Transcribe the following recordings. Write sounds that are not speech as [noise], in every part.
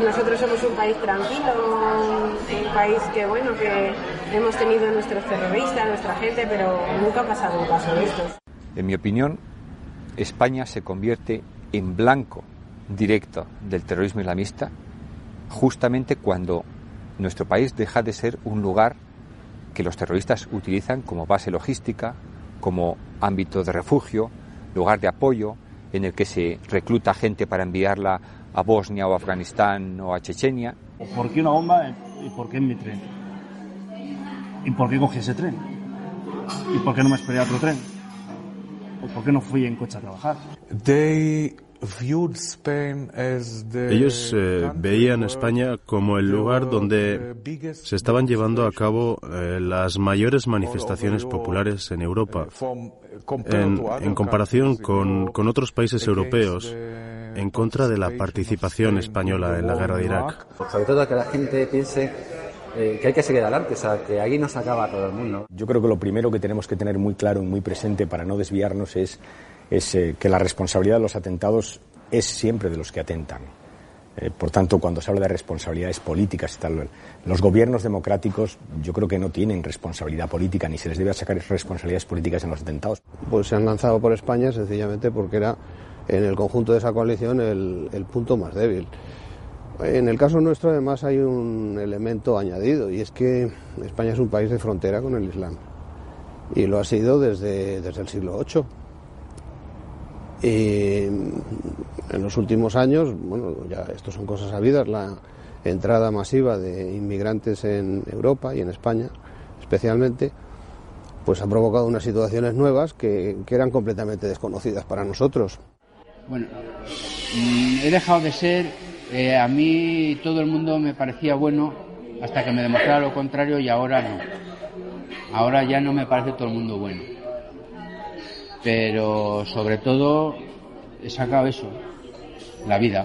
Nosotros somos un país tranquilo, un país que bueno, que hemos tenido nuestros terroristas, nuestra gente, pero nunca ha pasado un caso de estos. En mi opinión, España se convierte en blanco directo del terrorismo islamista justamente cuando nuestro país deja de ser un lugar que los terroristas utilizan como base logística, como ámbito de refugio, lugar de apoyo, en el que se recluta gente para enviarla a Bosnia o Afganistán o a Chechenia. ¿Por qué una bomba y por qué en mi tren? ¿Y por qué cogí ese tren? ¿Y por qué no me esperé a otro tren? ¿O por qué no fui en coche a trabajar? Ellos eh, veían España como el lugar donde se estaban llevando a cabo eh, las mayores manifestaciones populares en Europa, en, en comparación con, con otros países europeos, en contra de la participación española en la guerra de Irak. Sobre todo que la gente piense eh, que hay que seguir adelante, o sea, que ahí no se acaba todo el mundo. Yo creo que lo primero que tenemos que tener muy claro y muy presente para no desviarnos es, es eh, que la responsabilidad de los atentados es siempre de los que atentan. Eh, por tanto, cuando se habla de responsabilidades políticas y tal, los gobiernos democráticos yo creo que no tienen responsabilidad política ni se les debe sacar responsabilidades políticas en los atentados. Pues se han lanzado por España sencillamente porque era en el conjunto de esa coalición el, punto más débil. En el caso nuestro además hay un elemento añadido y es que España es un país de frontera con el Islam y lo ha sido desde, desde el siglo VIII. Y en los últimos años, bueno, ya esto son cosas sabidas, la entrada masiva de inmigrantes en Europa y en España especialmente, pues ha provocado unas situaciones nuevas que eran completamente desconocidas para nosotros. Bueno, mm, he dejado de ser, eh, a mí todo el mundo me parecía bueno hasta que me demostrara lo contrario y ahora no. Ahora ya no me parece todo el mundo bueno. Pero sobre todo he sacado eso, la vida.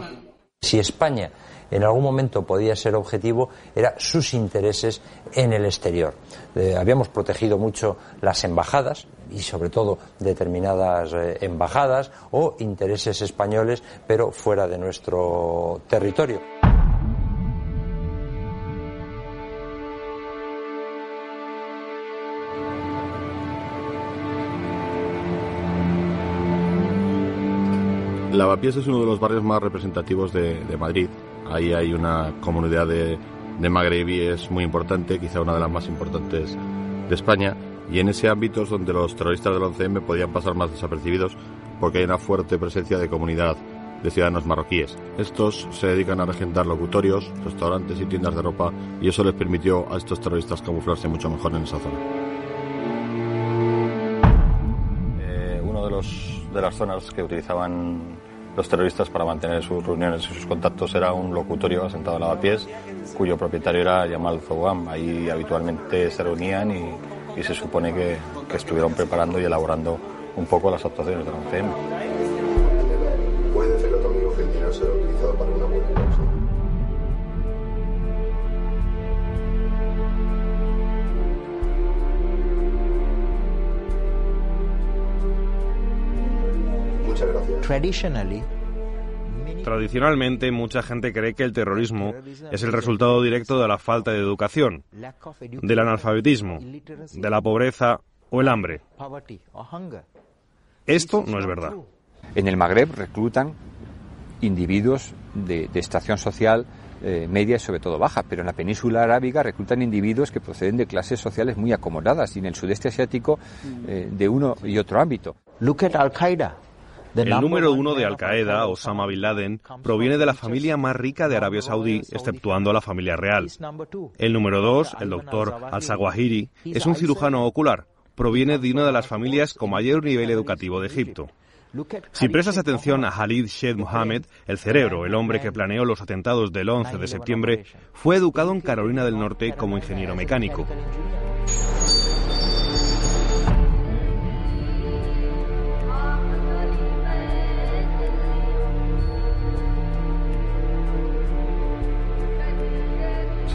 Si España en algún momento podía ser objetivo era sus intereses en el exterior. Eh, habíamos protegido mucho las embajadas y sobre todo determinadas eh, embajadas o intereses españoles pero fuera de nuestro territorio. Lavapiés es uno de los barrios más representativos de, de Madrid. Ahí hay una comunidad de, de magrebíes muy importante, quizá una de las más importantes de España. Y en ese ámbito es donde los terroristas del 11M podían pasar más desapercibidos porque hay una fuerte presencia de comunidad de ciudadanos marroquíes. Estos se dedican a regentar locutorios, restaurantes y tiendas de ropa y eso les permitió a estos terroristas camuflarse mucho mejor en esa zona. Eh, uno de, los, de las zonas que utilizaban los terroristas para mantener sus reuniones y sus contactos era un locutorio asentado en lavapiés cuyo propietario era Yamal Zouam. Ahí habitualmente se reunían y, se supone que, estuvieron preparando y elaborando un poco las actuaciones de la 11M. Tradicionalmente, mucha gente cree que el terrorismo es el resultado directo de la falta de educación, del analfabetismo, de la pobreza o el hambre. Esto no es verdad. En el Magreb reclutan individuos de, estación social eh, media y sobre todo baja, pero en la península arábiga reclutan individuos que proceden de clases sociales muy acomodadas y en el sudeste asiático eh, de uno y otro ámbito. Look at Al-Qaeda. El número uno de Al-Qaeda, Osama Bin Laden, proviene de la familia más rica de Arabia Saudí, exceptuando a la familia real. El número dos, el doctor Al-Sawahiri, es un cirujano ocular. Proviene de una de las familias con mayor nivel educativo de Egipto. Si prestas atención a Khalid Sheikh Mohammed, el cerebro, el hombre que planeó los atentados del 11 de septiembre, fue educado en Carolina del Norte como ingeniero mecánico.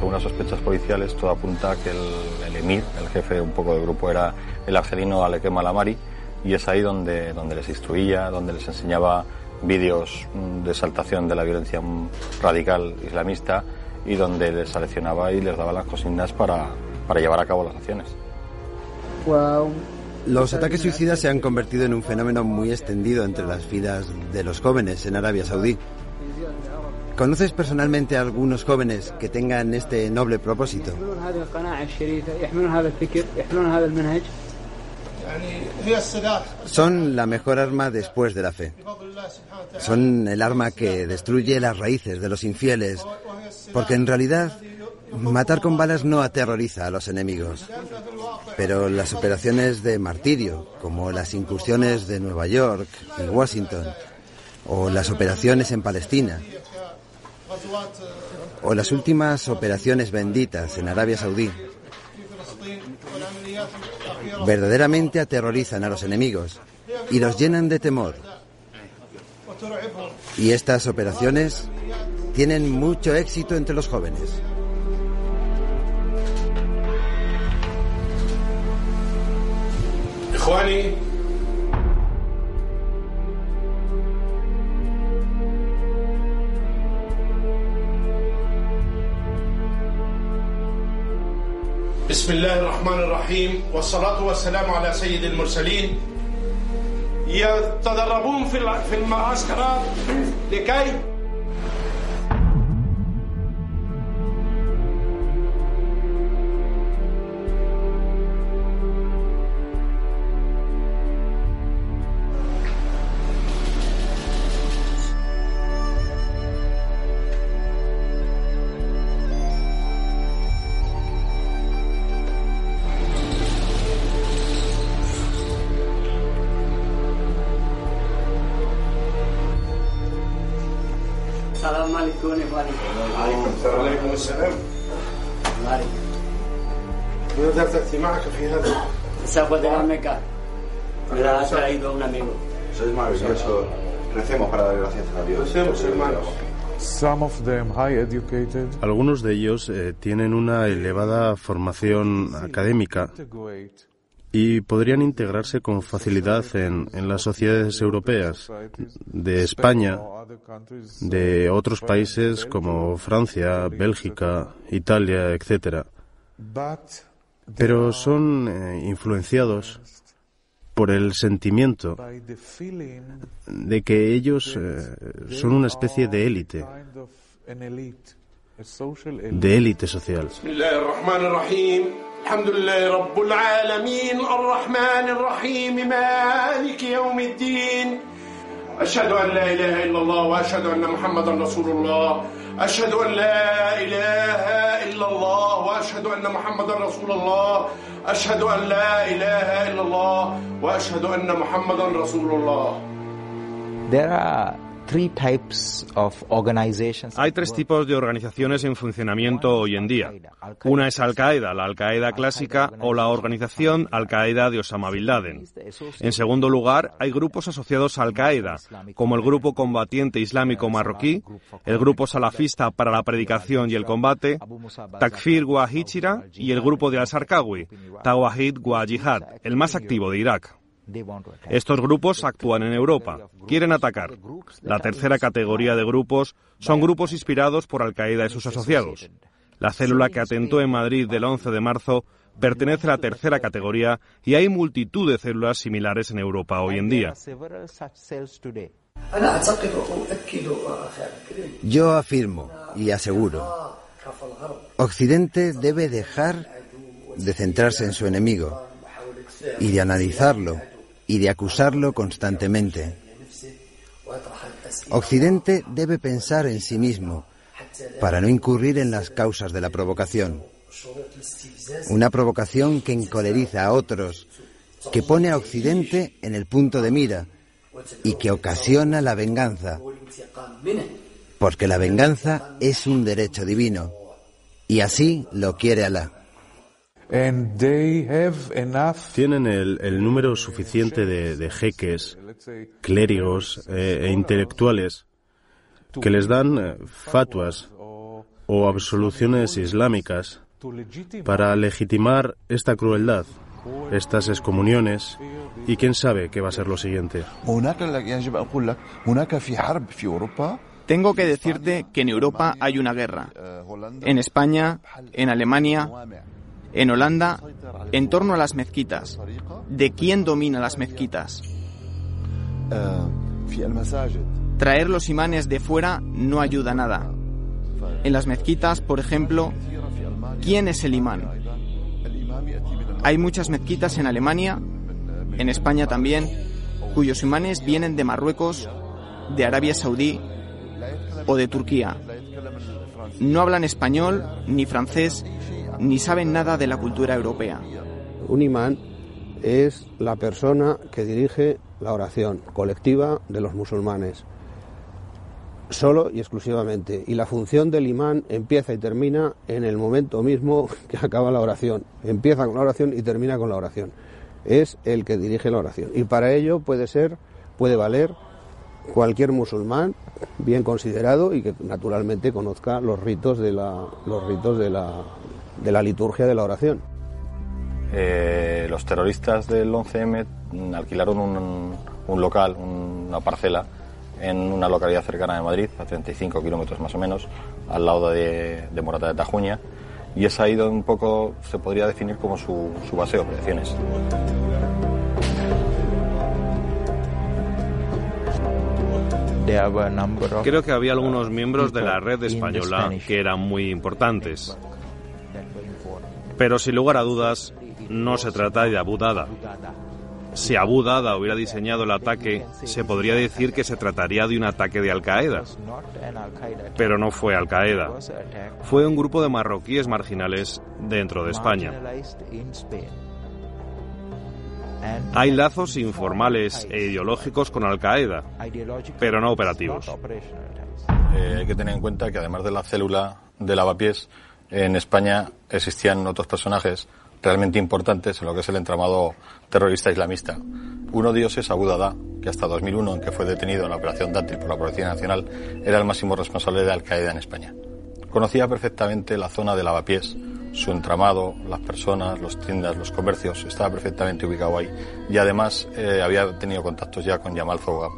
Según las sospechas policiales, todo apunta a que el, emir, el jefe un poco del grupo, era el argelino Alekem Alamari, y es ahí donde, donde les instruía, donde les enseñaba vídeos de exaltación de la violencia radical islamista y donde les seleccionaba y les daba las consignas para, para llevar a cabo las acciones. Los ataques suicidas se han convertido en un fenómeno muy extendido entre las filas de los jóvenes en Arabia Saudí. ¿Conoces personalmente a algunos jóvenes que tengan este noble propósito? Son la mejor arma después de la fe. Son el arma que destruye las raíces de los infieles, porque en realidad matar con balas no aterroriza a los enemigos. Pero las operaciones de martirio, como las incursiones de Nueva York y Washington, o las operaciones en Palestina, o las últimas operaciones benditas en Arabia Saudí verdaderamente aterrorizan a los enemigos y los llenan de temor. Y estas operaciones tienen mucho éxito entre los jóvenes. بسم الله الرحمن الرحيم والصلاة والسلام على سيد المرسلين. يتدربون في المعسكرات لكي Algunos de ellos eh, tienen una elevada formación académica y podrían integrarse con facilidad en, en, las sociedades europeas, de España, de otros países como Francia, Bélgica, Italia, etc. Pero son eh, influenciados por el sentimiento de que ellos eh, son una especie de élite, de élite social. الحمد لله رب العالمين. الرحمن الرحيم. مالك يوم الدين. أشهد أن لا إله إلا الله وأشهد أن محمدا رسول الله. أشهد أن لا إله إلا الله وأشهد أن محمدا رسول الله. أشهد أن لا إله إلا الله وأشهد أن محمدا رسول الله. There are Hay tres tipos de organizaciones en funcionamiento hoy en día. Una es Al-Qaeda, la Al-Qaeda clásica o la organización Al-Qaeda de Osama Bin Laden. En segundo lugar, hay grupos asociados a Al-Qaeda, como el Grupo Combatiente Islámico Marroquí, el Grupo Salafista para la Predicación y el Combate, Takfir wa Hichira y el Grupo de Al-Sarkawi, Tawahid wa Jihad, el más activo de Irak. Estos grupos actúan en Europa, quieren atacar. La tercera categoría de grupos son grupos inspirados por Al-Qaeda y sus asociados. La célula que atentó en Madrid del 11 de marzo pertenece a la tercera categoría y hay multitud de células similares en Europa hoy en día. Yo afirmo y aseguro, Occidente debe dejar de centrarse en su enemigo y de analizarlo y de acusarlo constantemente. Occidente debe pensar en sí mismo para no incurrir en las causas de la provocación. Una provocación que encoleriza a otros, que pone a Occidente en el punto de mira y que ocasiona la venganza. Porque la venganza es un derecho divino y así lo quiere Alá. Tienen el, número suficiente de, jeques, clérigos eh, e intelectuales que les dan eh, fatuas o absoluciones islámicas para legitimar esta crueldad, estas excomuniones y quién sabe qué va a ser lo siguiente. Tengo que decirte que en Europa hay una guerra. En España, en Alemania, en Holanda, en torno a las mezquitas. ¿De quién domina las mezquitas? Traer los imanes de fuera no ayuda nada. En las mezquitas, por ejemplo, ¿quién es el imán? Hay muchas mezquitas en Alemania, en España también, cuyos imanes vienen de Marruecos, de Arabia Saudí o de Turquía. No hablan español, ni francés, ni saben nada de la cultura europea. Un imán es la persona que dirige la oración colectiva de los musulmanes, solo y exclusivamente. Y la función del imán empieza y termina en el momento mismo [laughs] que acaba la oración. Empieza con la oración y termina con la oración. Es el que dirige la oración. Y para ello puede ser, puede valer cualquier musulmán bien considerado y que naturalmente conozca los ritos de la, los ritos de la, de la liturgia de la oración. Eh, los terroristas del 11M alquilaron un, un local, una parcela, en una localidad cercana de Madrid, a 35 kilómetros más o menos, al lado de, de, Morata de Tajuña, y es ahí donde un poco se podría definir como su, su base de operaciones. Creo que había algunos miembros de la red española que eran muy importantes. Pero sin lugar a dudas, no se trata de Abu Dada. Si Abu Dada hubiera diseñado el ataque, se podría decir que se trataría de un ataque de Al Qaeda. Pero no fue Al Qaeda. Fue un grupo de marroquíes marginales dentro de España. Hay lazos informales e ideológicos con Al Qaeda, pero no operativos. Eh, hay que tener en cuenta que además de la célula de lavapiés, en España existían otros personajes realmente importantes en lo que es el entramado terrorista islamista. Uno de ellos es Abu Dada, que hasta 2001, en que fue detenido en la operación Dátil por la Policía Nacional, era el máximo responsable de Al Qaeda en España. Conocía perfectamente la zona de lavapiés, su entramado, las personas, los tiendas, los comercios, estaba perfectamente ubicado ahí. Y además eh, había tenido contactos ya con Yamal Fouga.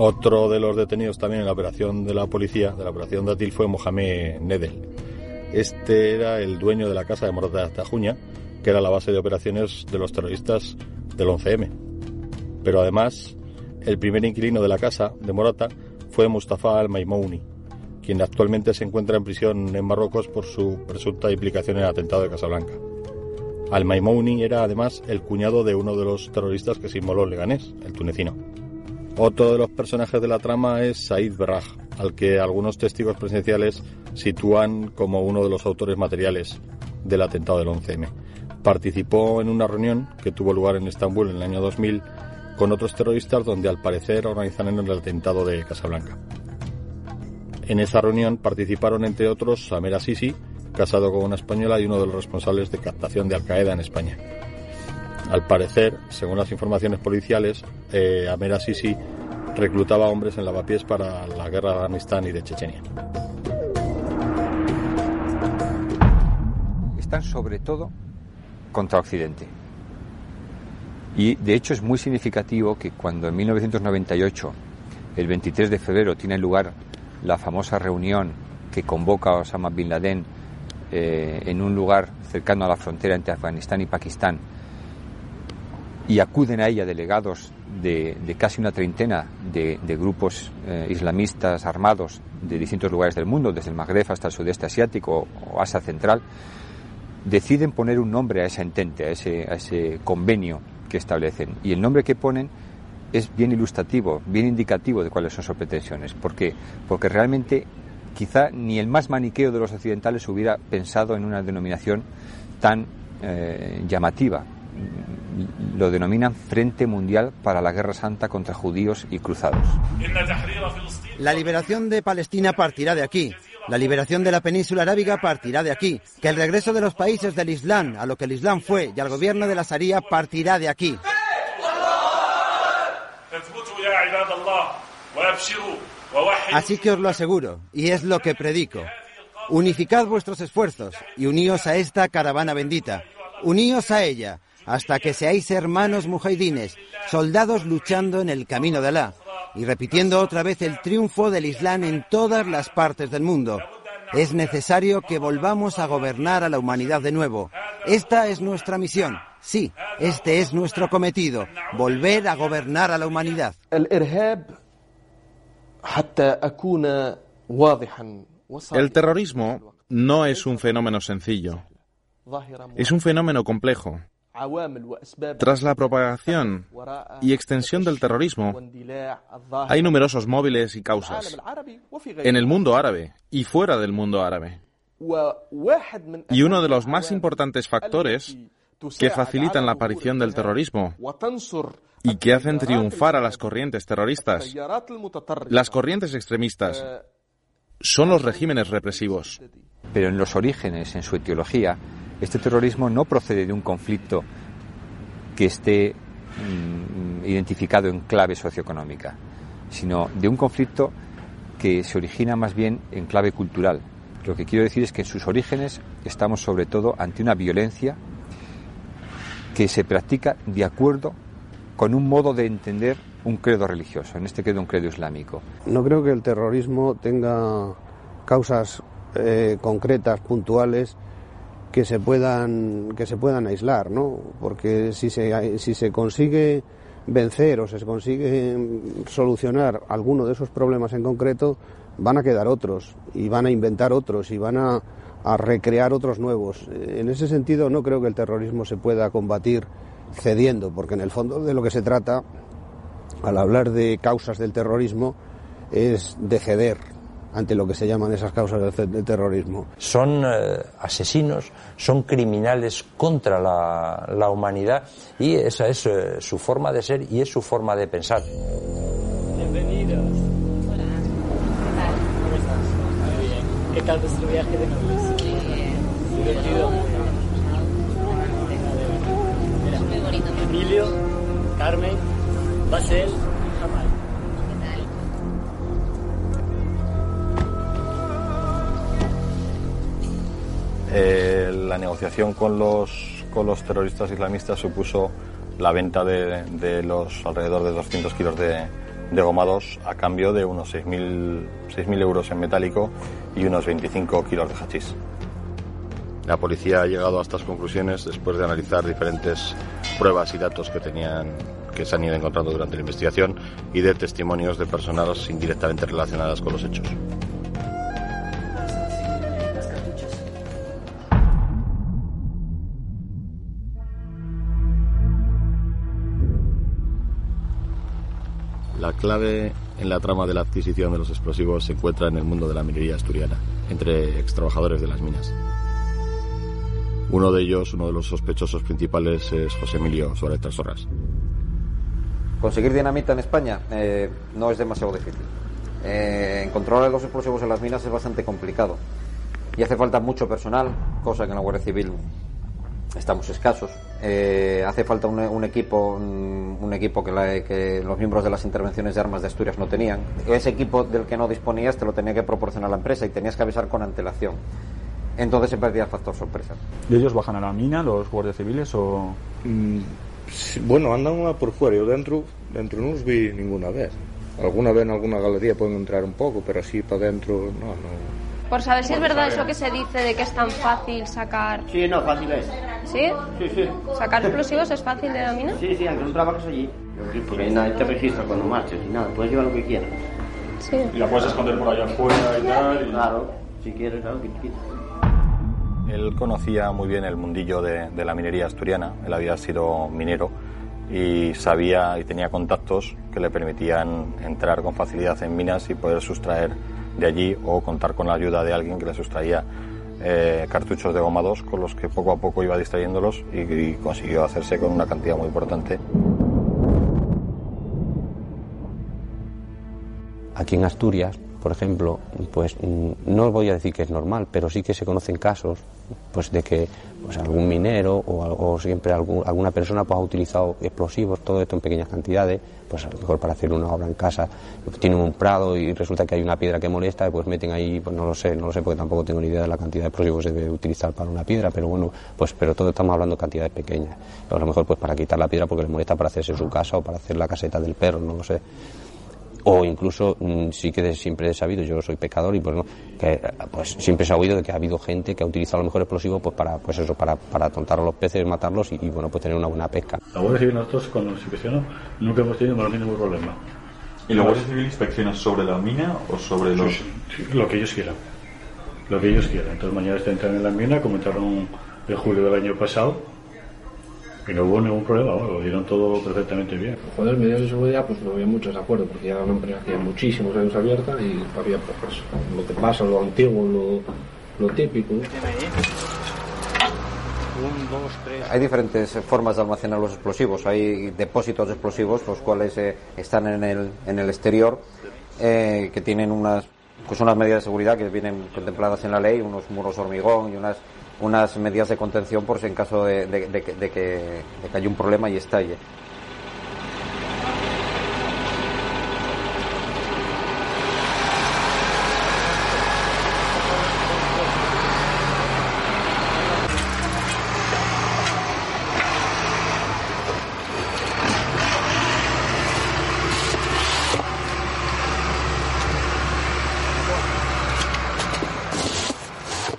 Otro de los detenidos también en la operación de la policía, de la operación Dátil, fue Mohamed Nedel. Este era el dueño de la casa de Morata de Tajuña, que era la base de operaciones de los terroristas del 11M. Pero además, el primer inquilino de la casa de Morata fue Mustafa al-Maimouni, quien actualmente se encuentra en prisión en Marruecos por su presunta implicación en el atentado de Casablanca. Al-Maimouni era además el cuñado de uno de los terroristas que se inmoló Leganés, el tunecino. Otro de los personajes de la trama es Said Berraj, al que algunos testigos presenciales sitúan como uno de los autores materiales del atentado del 11M. Participó en una reunión que tuvo lugar en Estambul en el año 2000 con otros terroristas donde al parecer organizaron el atentado de Casablanca. En esa reunión participaron entre otros Samer Sisi, casado con una española y uno de los responsables de captación de Al Qaeda en España. Al parecer, según las informaciones policiales, eh, Amer Sisi reclutaba hombres en lavapiés para la guerra de Afganistán y de Chechenia. Están sobre todo contra Occidente. Y de hecho es muy significativo que cuando en 1998, el 23 de febrero, tiene lugar la famosa reunión que convoca Osama Bin Laden eh, en un lugar cercano a la frontera entre Afganistán y Pakistán, y acuden a ella delegados de, casi una treintena de, grupos eh, islamistas armados de distintos lugares del mundo, desde el Magreb hasta el sudeste asiático o Asia Central, deciden poner un nombre a esa entente, a ese, a ese convenio que establecen. Y el nombre que ponen es bien ilustrativo, bien indicativo de cuáles son sus pretensiones. ¿Por qué? Porque realmente quizá ni el más maniqueo de los occidentales hubiera pensado en una denominación tan eh, llamativa lo denominan Frente Mundial para la Guerra Santa contra judíos y cruzados. La liberación de Palestina partirá de aquí. La liberación de la península arábiga partirá de aquí. Que el regreso de los países del Islam a lo que el Islam fue y al gobierno de la Sharia partirá de aquí. Así que os lo aseguro, y es lo que predico. Unificad vuestros esfuerzos y uníos a esta caravana bendita. Uníos a ella hasta que seáis hermanos mujahidines, soldados luchando en el camino de Alá y repitiendo otra vez el triunfo del Islam en todas las partes del mundo. Es necesario que volvamos a gobernar a la humanidad de nuevo. Esta es nuestra misión. Sí, este es nuestro cometido, volver a gobernar a la humanidad. El terrorismo no es un fenómeno sencillo. Es un fenómeno complejo. Tras la propagación y extensión del terrorismo, hay numerosos móviles y causas en el mundo árabe y fuera del mundo árabe. Y uno de los más importantes factores que facilitan la aparición del terrorismo y que hacen triunfar a las corrientes terroristas, las corrientes extremistas, son los regímenes represivos. Pero en los orígenes, en su etiología, este terrorismo no procede de un conflicto que esté mm, identificado en clave socioeconómica, sino de un conflicto que se origina más bien en clave cultural. Lo que quiero decir es que en sus orígenes estamos sobre todo ante una violencia que se practica de acuerdo con un modo de entender un credo religioso, en este credo un credo islámico. No creo que el terrorismo tenga causas eh, concretas, puntuales, que se puedan que se puedan aislar, ¿no? Porque si se si se consigue vencer o se consigue solucionar alguno de esos problemas en concreto, van a quedar otros y van a inventar otros y van a, a recrear otros nuevos. En ese sentido, no creo que el terrorismo se pueda combatir cediendo, porque en el fondo de lo que se trata, al hablar de causas del terrorismo, es de ceder, ante lo que se llaman esas causas del, terrorismo. Son eh, asesinos, son criminales contra la, humanidad y esa es eh, su forma de ser y es su forma de pensar. Bienvenidos. Hola. ¿Cómo estás? Muy bien. ¿Qué tal vuestro viaje de novios? Divertido. Muy bonito. Emilio, Carmen, Basel, Eh, la negociación con los, con los terroristas islamistas supuso la venta de, los alrededor de 200 kilos de, gomados a cambio de unos 6.000 euros en metálico y unos 25 kilos de hachís. La policía ha llegado a estas conclusiones después de analizar diferentes pruebas y datos que tenían que se han ido encontrando durante la investigación y de testimonios de personas indirectamente relacionadas con los hechos. La clave en la trama de la adquisición de los explosivos se encuentra en el mundo de la minería asturiana, entre extrabajadores de las minas. Uno de ellos, uno de los sospechosos principales, es José Emilio Suárez Trasorras. Conseguir dinamita en España eh, no es demasiado difícil. Eh, controlar los explosivos en las minas es bastante complicado y hace falta mucho personal, cosa que en la Guardia Civil estamos escasos. Eh, hace falta un, un equipo, un, un equipo que, la- que los miembros de las intervenciones de armas de Asturias no tenían. Ese equipo del que no disponías te lo tenía que proporcionar la empresa y tenías que avisar con antelación. Entonces se perdía el factor sorpresa. ¿Y ellos bajan a la mina, los guardias civiles, o...? Mm, sí, bueno, andan una por fuera. Yo dentro, dentro no los vi ninguna vez. Alguna vez en alguna galería pueden entrar un poco, pero así para dentro no, no. Por saber si es verdad eso que se dice de que es tan fácil sacar. Sí, no, fácil es. ¿Sí? Sí, sí. ¿Sacar explosivos es fácil de la mina? Sí, sí, aunque no trabajes allí. Porque ahí nadie te registra cuando marches y nada, puedes llevar lo que quieras. Sí. Y la puedes esconder por allá afuera y tal. y- Claro, si quieres, claro, que quieras. Él conocía muy bien el mundillo de, de la minería asturiana, él había sido minero y sabía y tenía contactos que le permitían entrar con facilidad en minas y poder sustraer de allí o contar con la ayuda de alguien que le sustraía eh, cartuchos de goma 2 con los que poco a poco iba distrayéndolos y, consiguió hacerse con una cantidad muy importante. Aquí en Asturias, por ejemplo, pues mm, no voy a decir que es normal, pero sí que se conocen casos pues de que pues, algún minero o, o siempre algún- alguna persona pues, ha utilizado explosivos, todo esto en pequeñas cantidades, pues a lo mejor para hacer una obra en casa, tienen un prado y resulta que hay una piedra que molesta, pues meten ahí, pues no lo sé, no lo sé porque tampoco tengo ni idea de la cantidad de explosivos que se debe utilizar para una piedra, pero bueno, pues pero todo estamos hablando de cantidades pequeñas. A lo mejor pues para quitar la piedra porque les molesta para hacerse su casa o para hacer la caseta del perro, no lo sé o incluso mm, sí que siempre he sabido, yo soy pecador y pues no, que pues siempre se ha oído de que ha habido gente que ha utilizado a lo mejor explosivos pues para pues eso para para atontar a los peces, matarlos y, y, bueno pues tener una buena pesca. La Guardia Civil nosotros cuando nos inspeccionó nunca hemos tenido el mínimo problema. ¿Y la Guardia Civil inspecciona sobre la mina o sobre los...? Sí, sí, lo que ellos quieran. Lo que ellos quieran. Entonces mañana está entrando en la mina, comentaron en julio del año pasado y no hubo ningún problema, bueno, lo dieron todo perfectamente bien. Joder, medidas de seguridad, pues no había mucho desacuerdo, porque ya era una empresa que muchísimos años abierta y había pues, lo que pasa, lo antiguo, lo, lo típico. Hay diferentes formas de almacenar los explosivos. Hay depósitos de explosivos, los cuales eh, están en el, en el exterior, eh, que tienen unas, pues unas medidas de seguridad que vienen contempladas en la ley, unos muros hormigón y unas, unas medidas de contención por si en caso de, de- de que- de que, de que haya un problema y estalle.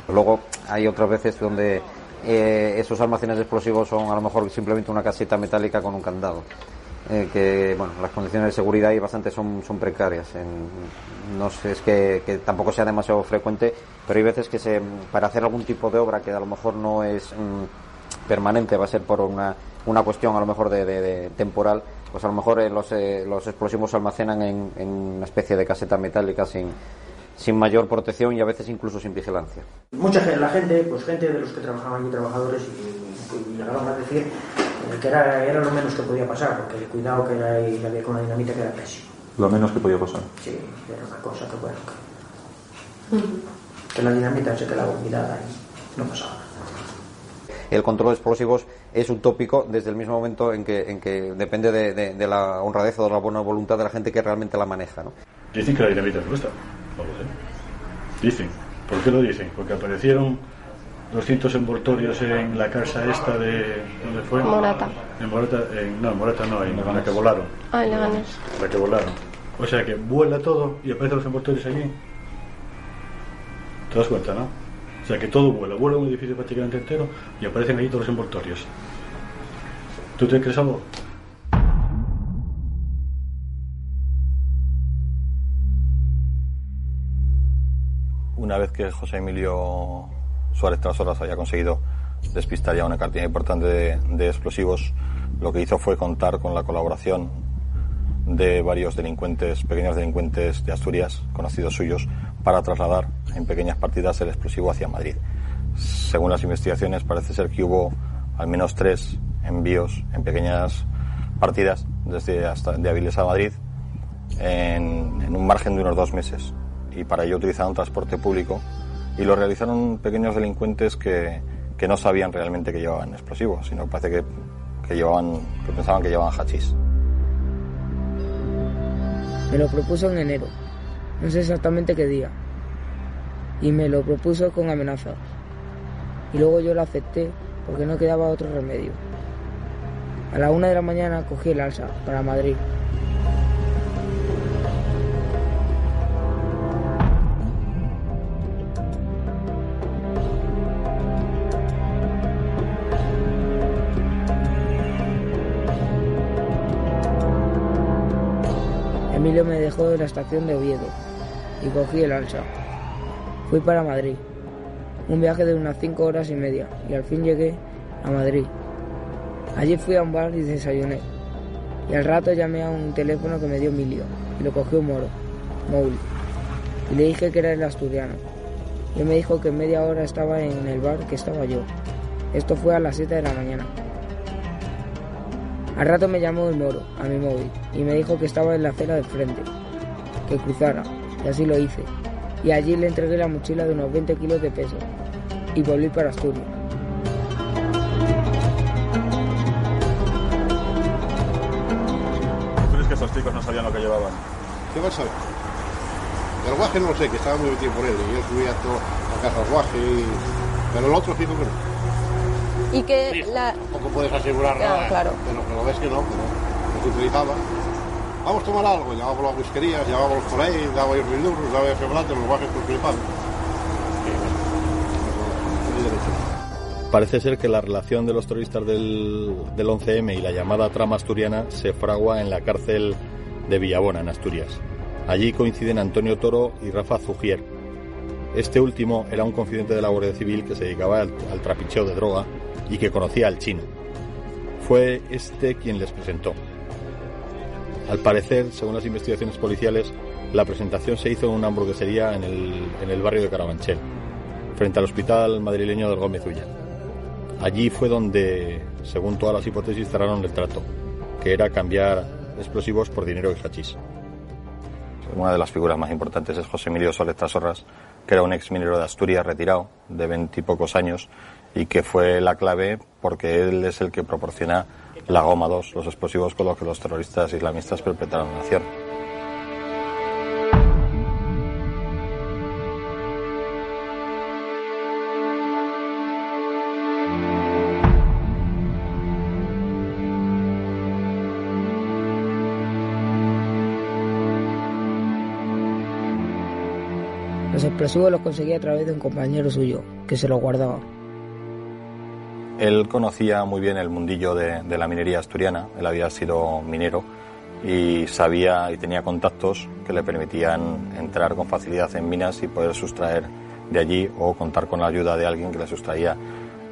Luego hay otras veces donde eh, esos almacenes de explosivos son a lo mejor simplemente una caseta metálica con un candado. Eh, que bueno, las condiciones de seguridad y bastante son, son precarias. No sé, es que, que tampoco sea demasiado frecuente, pero hay veces que se, para hacer algún tipo de obra que a lo mejor no es mm, permanente, va a ser por una, una cuestión a lo mejor de temporal, pues a lo mejor eh, los, eh, los explosivos se almacenan en, en una especie de caseta metálica sin, sin mayor protección y a veces incluso sin vigilancia. Mucha gente, la gente, pues gente de los que trabajaban allí, trabajadores, y, y llegaron a decir eh, que era, era lo menos que podía pasar, porque el cuidado que hay- había con la dinamita que era pésimo. Lo menos que podía pasar. Sí, era una cosa que bueno, que, que la dinamita se quedaba olvidada y no pasaba nada. el control de explosivos es utópico desde el mismo momento en que, en que depende de, de- de la honradez o de la buena voluntad de la gente que realmente la maneja. ¿no? Dicen que la dinamita es nuestra. Sé. Dicen. ¿Por qué lo dicen? Porque aparecieron 200 envoltorios en la casa esta de... ¿Dónde fue? Morata. En Morata, en- no, en Morata no, en la que volaron. Ah, en Leganés. La que volaron. O sea que vuela todo y aparecen los envoltorios allí. ¿Te das cuenta, no? O sea que todo vuela. Vuela un edificio prácticamente entero y aparecen allí todos los envoltorios. ¿Tú te crees algo? Una vez que José Emilio Suárez Trasoras había conseguido despistar ya una cantidad importante de, explosivos, lo que hizo fue contar con la colaboración de varios delincuentes, pequeños delincuentes de Asturias, conocidos suyos, para trasladar en pequeñas partidas el explosivo hacia Madrid. Según las investigaciones, parece ser que hubo al menos tres envíos en pequeñas partidas desde hasta de Avilés a Madrid en, en un margen de unos dos meses y para ello utilizaron transporte público y lo realizaron pequeños delincuentes que, que no sabían realmente que llevaban explosivos, sino que parece que, que, llevaban, que pensaban que llevaban hachís. Me lo propuso en enero, no sé exactamente qué día, y me lo propuso con amenazas. Y luego yo lo acepté porque no quedaba otro remedio. A la una de la mañana cogí el alza para Madrid. En la estación de Oviedo y cogí el alza. Fui para Madrid. Un viaje de unas cinco horas y media y al fin llegué a Madrid. Allí fui a un bar y desayuné. Y al rato llamé a un teléfono que me dio Emilio y lo cogió un moro, móvil. Y le dije que era el asturiano. Y él me dijo que media hora estaba en el bar que estaba yo. Esto fue a las 7 de la mañana. Al rato me llamó el moro a mi móvil y me dijo que estaba en la acera del frente, que cruzara, y así lo hice. Y allí le entregué la mochila de unos 20 kilos de peso y volví para Asturias. ¿Crees que esos chicos no sabían lo que llevaban? ¿Qué vas a ver? El guaje no lo sé, que estaba muy metido por él. Y yo subía todo a casa al guaje, y... pero el otro fijo que no. Y que la... Tampoco puedes asegurar Claro, nada. ¿eh? claro. Pero, pero ves que no, que no. Que se utilizaba. Vamos a tomar algo, llevábamos las whiskerías, llevábamos por ahí, daba mil euros, daba chocolate, los guajes por flipaban. Parece ser que la relación de los terroristas del, del 11M y la llamada trama asturiana se fragua en la cárcel de Villabona, en Asturias. Allí coinciden Antonio Toro y Rafa Zugier. Este último era un confidente de la Guardia Civil que se dedicaba al, al trapicheo de droga y que conocía al chino. Fue este quien les presentó. Al parecer, según las investigaciones policiales, la presentación se hizo en una hamburguesería en el, en el barrio de Carabanchel, frente al hospital madrileño del Gómez Ulla. Allí fue donde, según todas las hipótesis, cerraron el trato, que era cambiar explosivos por dinero y hachís. Una de las figuras más importantes es José Emilio Soles Tasorras, que era un ex minero de Asturias retirado, de veintipocos años, y que fue la clave porque él es el que proporciona la goma 2, los explosivos con los que los terroristas islamistas perpetraron la acción. Los explosivos los conseguí a través de un compañero suyo, que se los guardaba. Él conocía muy bien el mundillo de, la minería asturiana, él había sido minero y sabía y tenía contactos que le permitían entrar con facilidad en minas y poder sustraer de allí o contar con la ayuda de alguien que le sustraía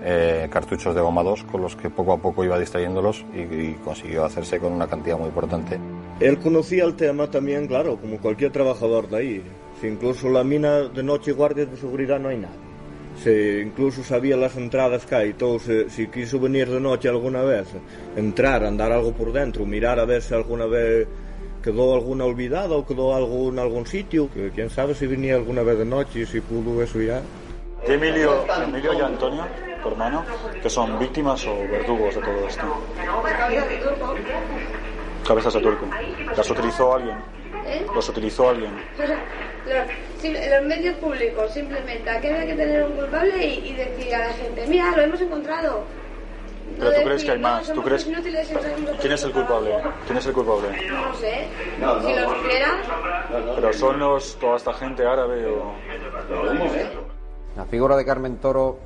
eh, cartuchos de goma 2 con los que poco a poco iba distrayéndolos y, consiguió hacerse con una cantidad muy importante. Él conocía el tema también, claro, como cualquier trabajador de ahí. Si incluso la mina de noche guardias de seguridad no hay nadie. Se incluso sabía las entradas que hay. Todo, se- si quiso venir de noche alguna vez, entrar, andar algo por dentro, mirar a ver si alguna vez quedó alguna olvidada o quedó algo en algún sitio. Que quién sabe si venía alguna vez de noche y si pudo eso ya. ¿Y Emilio, Emilio y Antonio, tu hermano, que son víctimas o verdugos de todo esto? Cabezas de turco. ¿Las utilizó alguien? ¿Eh? ¿Los utilizó alguien? Los, los medios públicos simplemente aquí hay que tener un culpable y, y decir a la gente, mira, lo hemos encontrado. No Pero tú crees que hay "No, más, ¿tú crees- unos inútiles y no sabemos lo ¿Y que quién es el culpable? encontrado". ¿Quién es el culpable? No sé. si lo supieras, ¿Pero son los, toda esta gente árabe o...? La figura de Carmen Toro,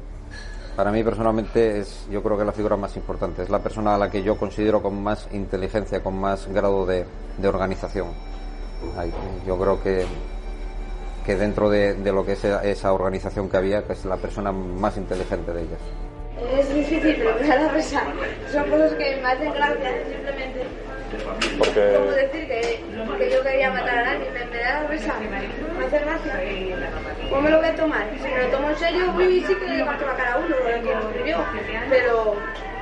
para mí personalmente, es yo creo que es la figura más importante. Es la persona a la que yo considero con más inteligencia, con más grado de, de organización. Yo creo que, que dentro de, de lo que es esa, organización que había, que es la persona más inteligente de ellas. es difícil, pero me da la risa. Son cosas que me hacen gracia, simplemente. Porque... Como decir que, que yo quería matar a nadie, me, me da la risa, me hace gracia. ¿Cómo me lo voy a tomar? Si me lo tomo en serio, uy, sí que le parto la cara a uno, el que lo escribió. Pero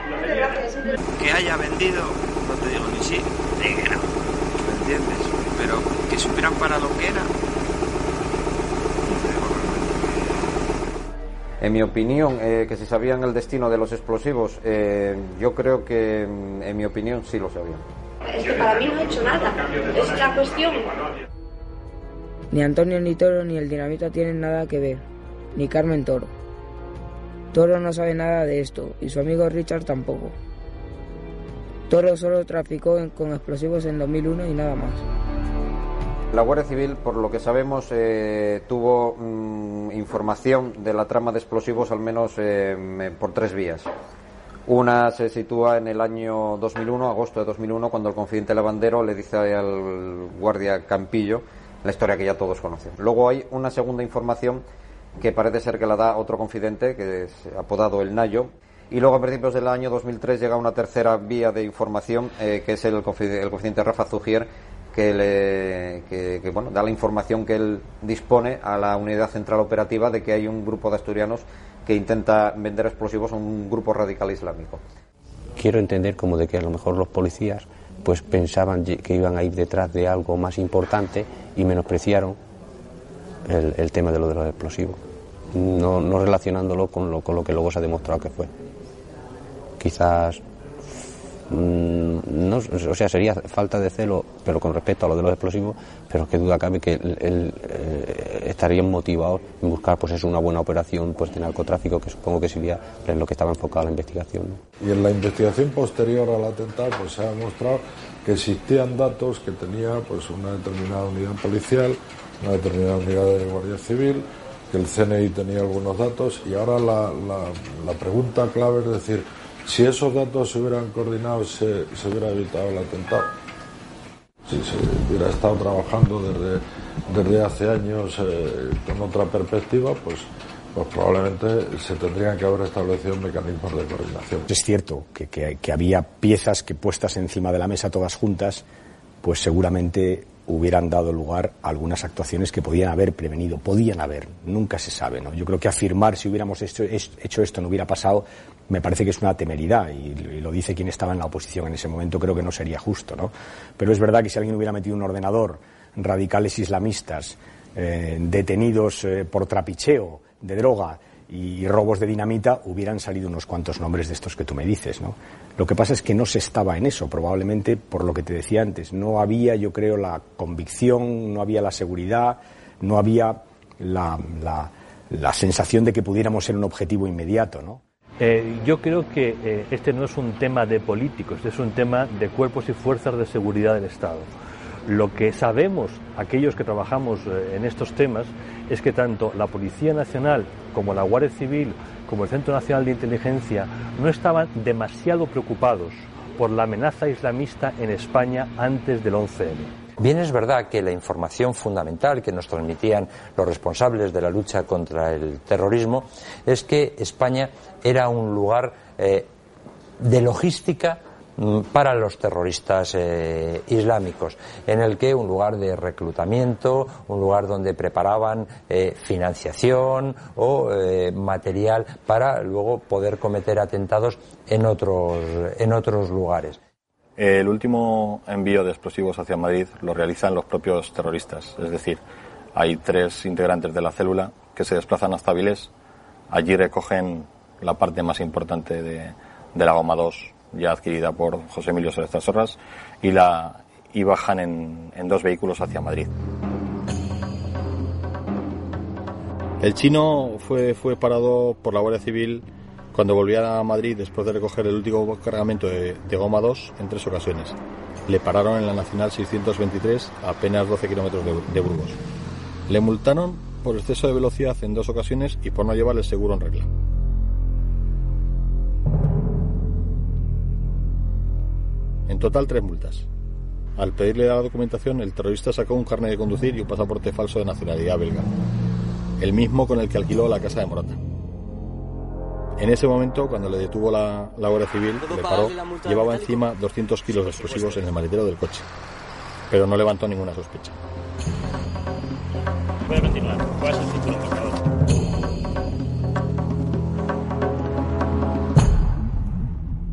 me hace gracia, que haya vendido, no te te digo ni sí ni que no. ¿Me entiendes? Pero que supieran para lo que era. En mi opinión, eh, que si sabían el destino de los explosivos, eh, yo creo que, mm, en mi opinión, sí lo sabían. Es que para mí no he hecho nada. Es la cuestión. Ni Antonio ni Toro ni el dinamita tienen nada que ver, ni Carmen Toro. Toro no sabe nada de esto y su amigo Richard tampoco. Toro solo traficó con explosivos en 2001 y nada más. La Guardia Civil, por lo que sabemos, eh, tuvo mm, información de la trama de explosivos al menos eh, mm, por tres vías. Una se sitúa en el año 2001, agosto de 2001, cuando el confidente Lavandero le dice al guardia Campillo la historia que ya todos conocen. Luego hay una segunda información que parece ser que la da otro confidente, que es apodado El Nayo. Y luego a principios del año 2003 llega una tercera vía de información, eh, que es el, confi- el confidente Rafa Zugier, que, le, que, que, bueno, da la información que él dispone a la unidad central operativa de que hay un grupo de asturianos que intenta vender explosivos a un grupo radical islámico. Quiero entender como de que a lo mejor los policías pues pensaban que iban a ir detrás de algo más importante y menospreciaron el, el tema de lo de los explosivos, no, no relacionándolo con lo, con lo que luego se ha demostrado que fue. Quizás, no, o sea, sería falta de celo, pero con respecto a lo de los explosivos, pero que duda cabe que el- el, eh, estarían motivados en buscar pues eso, una buena operación pues de narcotráfico, que supongo que sería en lo que estaba enfocada la investigación. ¿no? Y en la investigación posterior al atentado pues se ha demostrado que existían datos que tenía pues una determinada unidad policial, una determinada unidad de Guardia Civil, que el CNI tenía algunos datos y ahora la, la- la pregunta clave es decir, si esos datos se hubieran coordinado se, se hubiera evitado el atentado. Si se hubiera estado trabajando desde, desde hace años eh, con otra perspectiva, pues, pues probablemente se tendrían que haber establecido mecanismos de coordinación. Es cierto que, que- había piezas que puestas encima de la mesa todas juntas, pues seguramente hubieran dado lugar a algunas actuaciones que podían haber prevenido, podían haber, nunca se sabe. ¿no? Yo creo que afirmar si hubiéramos hecho, hecho esto no hubiera pasado, me parece que es una temeridad y, lo dice quien estaba en la oposición en ese momento, creo que no sería justo. ¿no? Pero es verdad que si alguien hubiera metido un ordenador, radicales islamistas, eh, detenidos eh, por trapicheo de droga y robos de dinamita, hubieran salido unos cuantos nombres de estos que tú me dices, ¿no? Lo que pasa es que no se estaba en eso, probablemente por lo que te decía antes. No había, yo creo, la convicción, no había la seguridad, no había la, la- la sensación de que pudiéramos ser un objetivo inmediato, ¿no? Eh, yo creo que eh, este no es un tema de políticos, este es un tema de cuerpos y fuerzas de seguridad del Estado. Lo que sabemos, aquellos que trabajamos eh, en estos temas, es que tanto la Policía Nacional como la Guardia Civil, como el Centro Nacional de Inteligencia, no estaban demasiado preocupados por la amenaza islamista en España antes del 11M. Bien es verdad que la información fundamental que nos transmitían los responsables de la lucha contra el terrorismo es que España era un lugar eh, de logística mm, para los terroristas eh, islámicos, en el que un lugar de reclutamiento, un lugar donde preparaban eh, financiación o material para luego poder cometer atentados en otros, en otros lugares. El último envío de explosivos hacia Madrid lo realizan los propios terroristas, es decir, hay tres integrantes de la célula que se desplazan hasta Avilés, allí recogen la parte más importante de, la goma 2 ya adquirida por José Emilio Solesta Sorras y, la, y bajan en, en dos vehículos hacia Madrid. El chino fue, fue parado por la Guardia Civil cuando volvía a Madrid después de recoger el último cargamento de, de goma 2 en tres ocasiones. Le pararon en la Nacional 623 a apenas 12 kilómetros de, de Burgos. Le multaron por exceso de velocidad en dos ocasiones y por no llevar el seguro en regla. En total tres multas. Al pedirle la documentación, el terrorista sacó un carnet de conducir y un pasaporte falso de nacionalidad belga, el mismo con el que alquiló la casa de Morata. En ese momento, cuando le detuvo la, la Guardia Civil, le paró, llevaba encima 200 kilos de explosivos en el maletero del coche, pero no levantó ninguna sospecha. Voy a continuar. ¿Cuál es el título, por favor?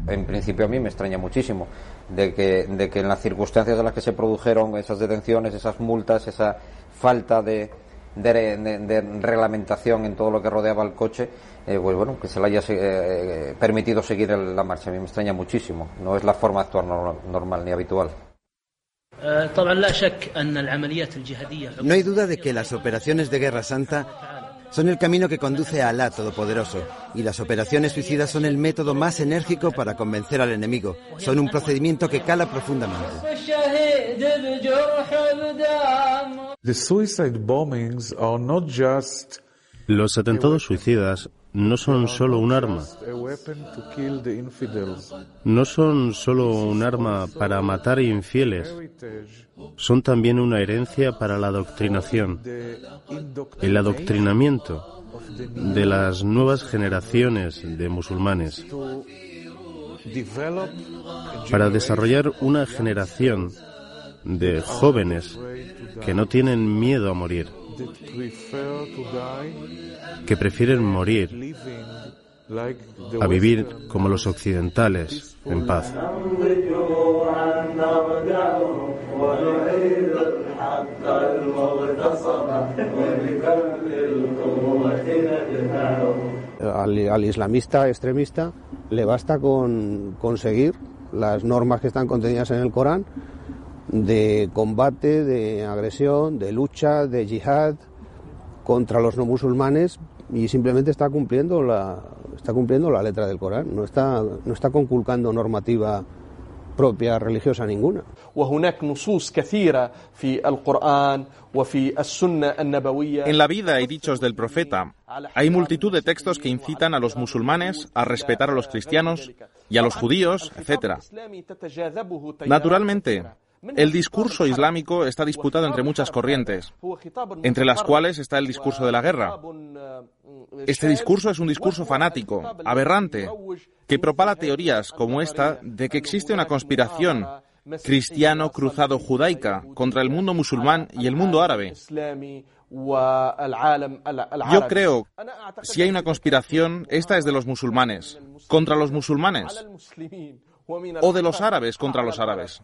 En principio principio a mí me extraña muchísimo de que, de que en las circunstancias en las que se produjeron esas detenciones, esas multas, esa falta de, de, reglamentación en todo lo que rodeaba el coche, eh, pues bueno, que se le haya eh, permitido seguir la marcha. A mí me extraña muchísimo. No es la forma de actuar normal ni habitual. No hay duda de que las operaciones de Guerra Santa son el camino que conduce a Alá Todopoderoso, y las operaciones suicidas son el método más enérgico para convencer al enemigo. Son un procedimiento que cala profundamente. Los atentados suicidas no son solo un arma. No son solo un arma para matar infieles. Son también una herencia para la adoctrinación. El adoctrinamiento de las nuevas generaciones de musulmanes. Para desarrollar una generación de jóvenes que no tienen miedo a morir que prefieren morir a vivir como los occidentales, en paz. Al, islamista extremista le basta con conseguir las normas que están contenidas en el Corán de combate, de agresión, de lucha, de yihad contra los no musulmanes y simplemente está cumpliendo la está cumpliendo la letra del Corán, no está no está conculcando normativa propia religiosa ninguna. En la vida y dichos del profeta hay multitud de textos que incitan a los musulmanes a respetar a los cristianos y a los judíos, etc. Naturalmente, el discurso islámico está disputado entre muchas corrientes, entre las cuales está el discurso de la guerra. Este discurso es un discurso fanático, aberrante, que propala teorías como esta de que existe una conspiración cristiano cruzado judaica contra el mundo musulmán y el mundo árabe. Yo creo, si hay una conspiración, esta es de los musulmanes, contra los musulmanes o de los árabes contra los árabes.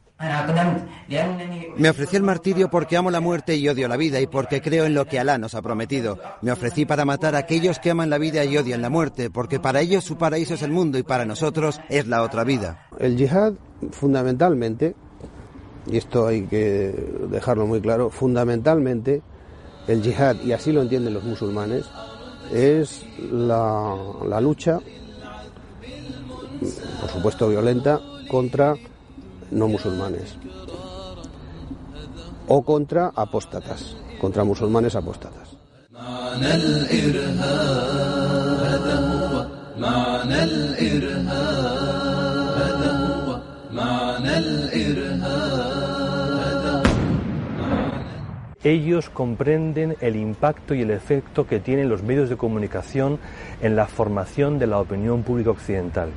Me ofrecí el martirio porque amo la muerte y odio la vida y porque creo en lo que Alá nos ha prometido. Me ofrecí para matar a aquellos que aman la vida y odian la muerte, porque para ellos su paraíso es el mundo y para nosotros es la otra vida. El yihad, fundamentalmente, y esto hay que dejarlo muy claro, fundamentalmente el yihad, y así lo entienden los musulmanes, es la, la lucha por supuesto violenta, contra no musulmanes o contra apóstatas, contra musulmanes apóstatas. Ellos comprenden el impacto y el efecto que tienen los medios de comunicación en la formación de la opinión pública occidental.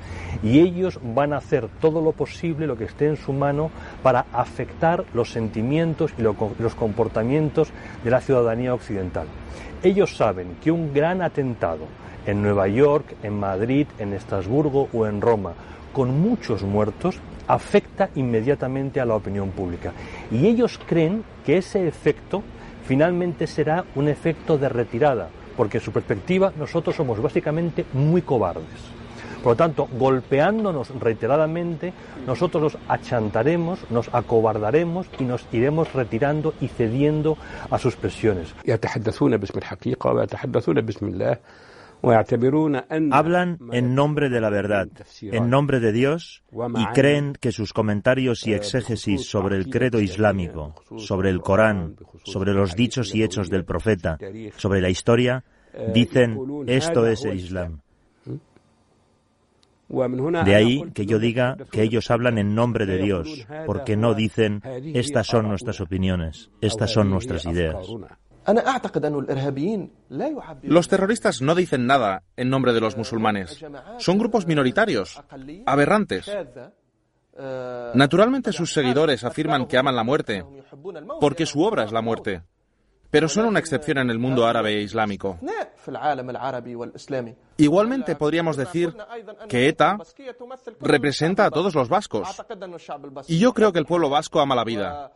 Y ellos van a hacer todo lo posible, lo que esté en su mano, para afectar los sentimientos y los comportamientos de la ciudadanía occidental. Ellos saben que un gran atentado en Nueva York, en Madrid, en Estrasburgo o en Roma, con muchos muertos, afecta inmediatamente a la opinión pública. Y ellos creen que ese efecto finalmente será un efecto de retirada, porque en su perspectiva nosotros somos básicamente muy cobardes. Por lo tanto, golpeándonos reiteradamente, nosotros nos achantaremos, nos acobardaremos y nos iremos retirando y cediendo a sus presiones. Hablan en nombre de la verdad, en nombre de Dios, y creen que sus comentarios y exégesis sobre el credo islámico, sobre el Corán, sobre los dichos y hechos del profeta, sobre la historia, dicen esto es el Islam. De ahí que yo diga que ellos hablan en nombre de Dios, porque no dicen estas son nuestras opiniones, estas son nuestras ideas. Los terroristas no dicen nada en nombre de los musulmanes. Son grupos minoritarios, aberrantes. Naturalmente sus seguidores afirman que aman la muerte, porque su obra es la muerte. pero son una excepción en el mundo árabe e islámico. Igualmente podríamos decir que ETA representa a todos los vascos. Y yo creo que el pueblo vasco ama la vida.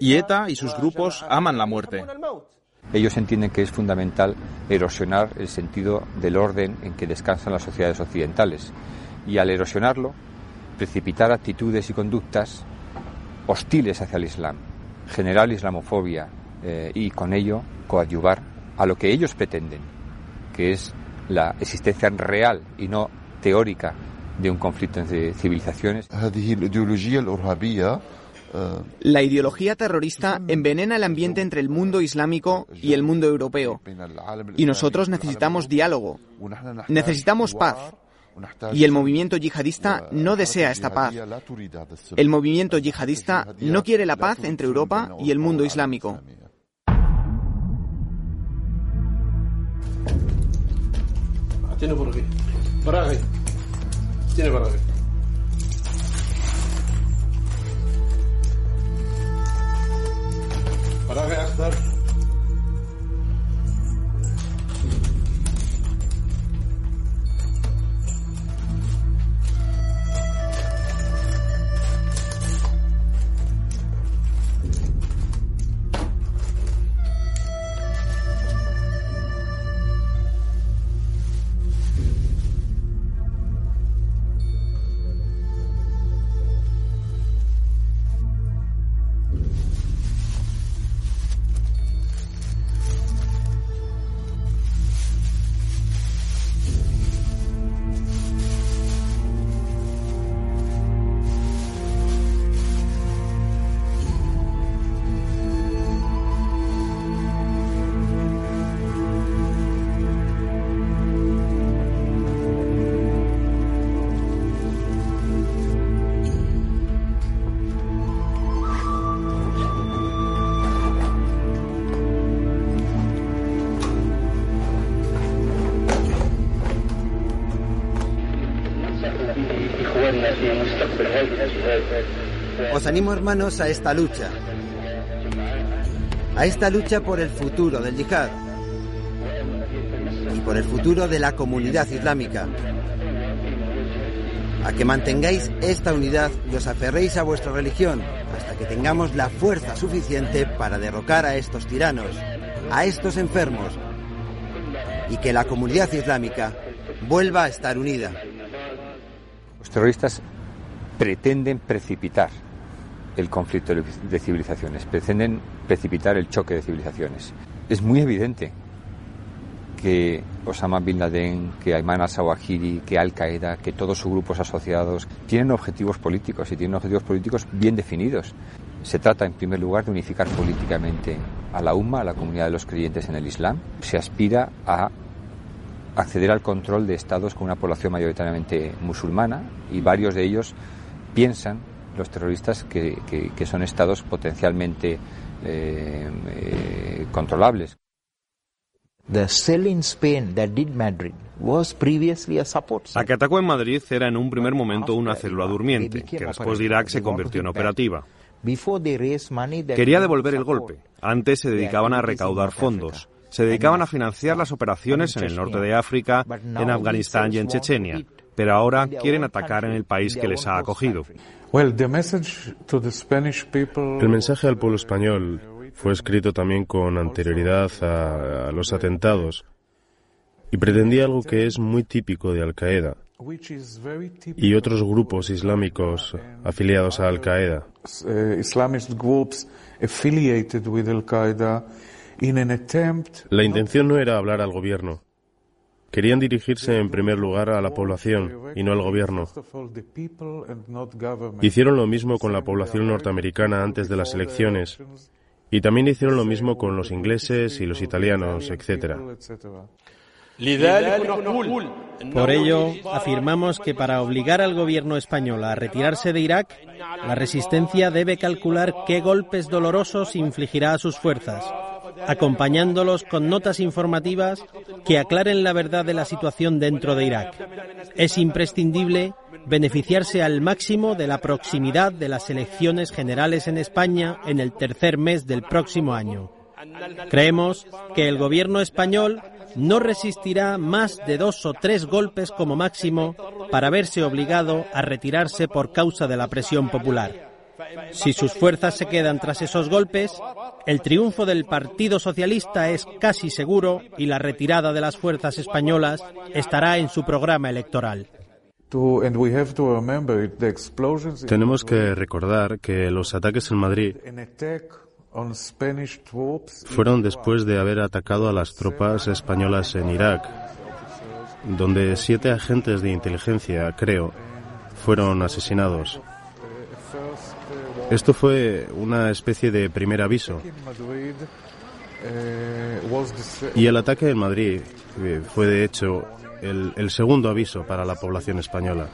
Y ETA y sus grupos aman la muerte. Ellos entienden que es fundamental erosionar el sentido del orden en que descansan las sociedades occidentales. Y al erosionarlo, precipitar actitudes y conductas hostiles hacia el Islam, generar islamofobia eh, y con ello coadyuvar a lo que ellos pretenden, que es la existencia real y no teórica de un conflicto entre civilizaciones. La ideología terrorista envenena el ambiente entre el mundo islámico y el mundo europeo. Y nosotros necesitamos diálogo. Necesitamos paz. Y el movimiento yihadista no desea esta paz. El movimiento yihadista no quiere la paz entre Europa y el mundo islámico. Tiene Para aquí. Os animo, hermanos, a esta lucha. A esta lucha por el futuro del yihad y por el futuro de la comunidad islámica. A que mantengáis esta unidad y os aferréis a vuestra religión hasta que tengamos la fuerza suficiente para derrocar a estos tiranos, a estos enfermos, y que la comunidad islámica vuelva a estar unida. Los terroristas pretenden precipitar el conflicto de civilizaciones, pretenden precipitar el choque de civilizaciones. Es muy evidente que Osama Bin Laden, que Ayman al-Zawahiri, que Al-Qaeda, que todos sus grupos asociados tienen objetivos políticos y tienen objetivos políticos bien definidos. Se trata, en primer lugar, de unificar políticamente a la UMA, a la comunidad de los creyentes en el Islam. Se aspira a acceder al control de estados con una población mayoritariamente musulmana y varios de ellos piensan los terroristas que, que, son estados potencialmente eh, eh, controlables. The cell in Spain that did Madrid was previously a support La que atacó en Madrid era en un primer momento una célula durmiente, que después de Irak se convirtió en operativa. Quería devolver el golpe. Antes se dedicaban a recaudar fondos. Se dedicaban a financiar las operaciones en el norte de África, en Afganistán y en Chechenia. Pero ahora quieren atacar en el país que les ha acogido. El mensaje al pueblo español fue escrito también con anterioridad a, los atentados y pretendía algo que es muy típico de Al Qaeda y otros grupos islámicos afiliados a Al Qaeda. La intención no era hablar al gobierno, Querían dirigirse en primer lugar a la población y no al gobierno. Hicieron lo mismo con la población norteamericana antes de las elecciones y también hicieron lo mismo con los ingleses y los italianos, etc. Por ello, afirmamos que para obligar al gobierno español a retirarse de Irak, la resistencia debe calcular qué golpes dolorosos infligirá a sus fuerzas acompañándolos con notas informativas que aclaren la verdad de la situación dentro de Irak. Es imprescindible beneficiarse al máximo de la proximidad de las elecciones generales en España en el tercer mes del próximo año. Creemos que el gobierno español no resistirá más de dos o tres golpes como máximo para verse obligado a retirarse por causa de la presión popular. Si sus fuerzas se quedan tras esos golpes, el triunfo del Partido Socialista es casi seguro y la retirada de las fuerzas españolas estará en su programa electoral. Tenemos que recordar que los ataques en Madrid fueron después de haber atacado a las tropas españolas en Irak, donde siete agentes de inteligencia, creo, fueron asesinados. Esto fue una especie de primer aviso. Y el ataque en Madrid eh, fue, de hecho, el, el segundo aviso para la población española.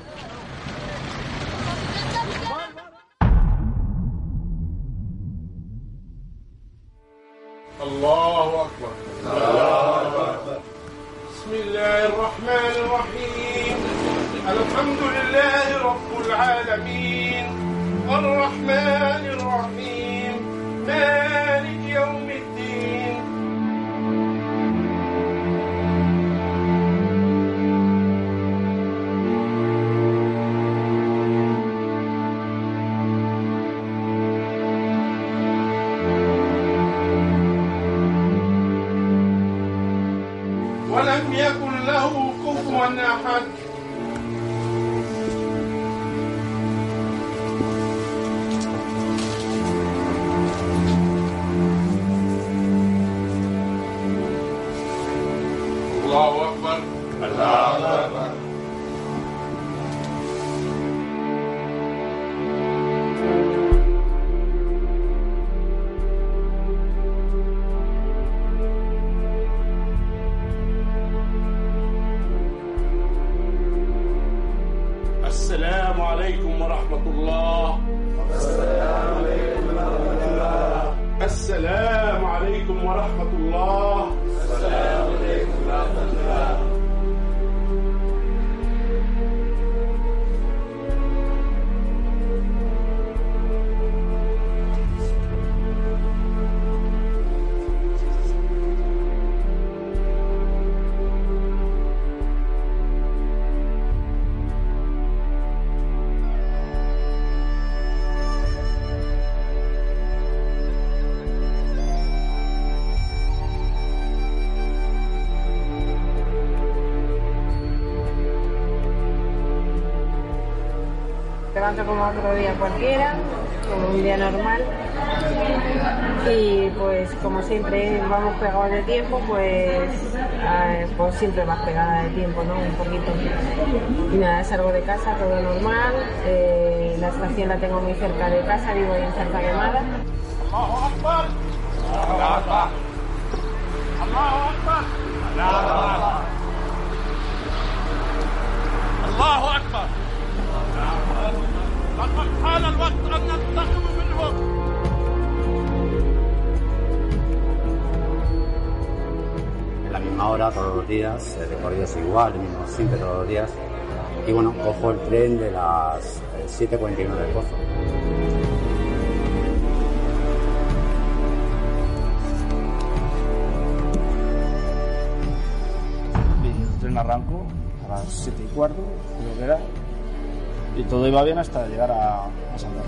como otro día cualquiera, como un día normal. Y pues como siempre vamos pegados de tiempo, pues, pues siempre más pegada de tiempo, ¿no? Un poquito. Y nada, salgo de casa, todo normal. Eh, la estación la tengo muy cerca de casa, vivo en Santa Quemada. Allahu En la misma hora, todos los días, el recorrido es igual, el mismo siempre todos los días. Y bueno, cojo el tren de las eh, 7.41 del Pozo. El tren arrancó a las 7 y cuarto, creo que era, y todo iba bien hasta llegar a, a Santa.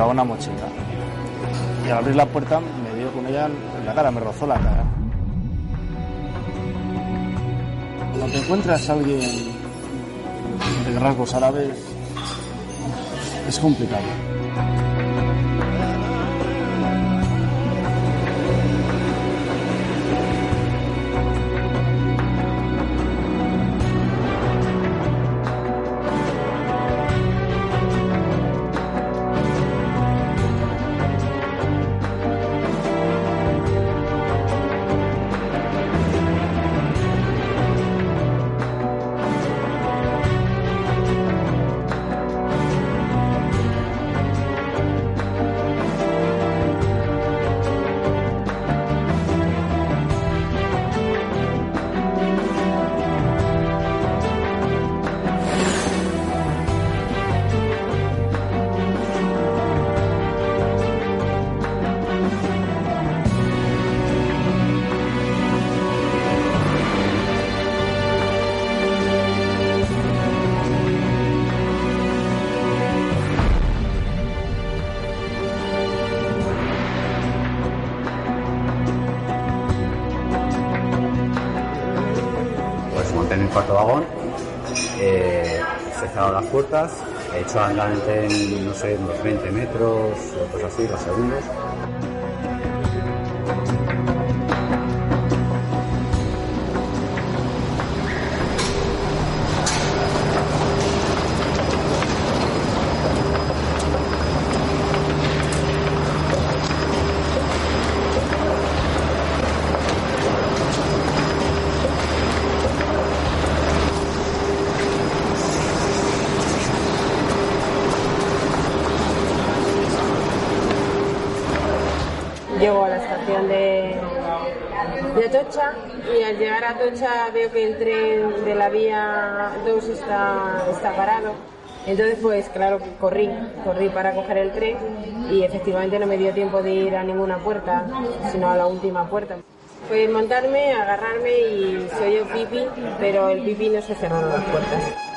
Llevaba una mochila. Y al abrir la puerta me dio con ella en la cara, me rozó la cara. Cuando te encuentras a alguien de rasgos árabes, es complicado. Hecho adelante en, no sé, unos 20 metros o cosas así, los segundos. Y al llegar a Atocha veo que el tren de la vía 2 está, está parado. Entonces, pues claro, corrí, corrí para coger el tren y efectivamente no me dio tiempo de ir a ninguna puerta, sino a la última puerta. Pues montarme, agarrarme y se oyó pipi, pero el pipi no se cerraron las puertas.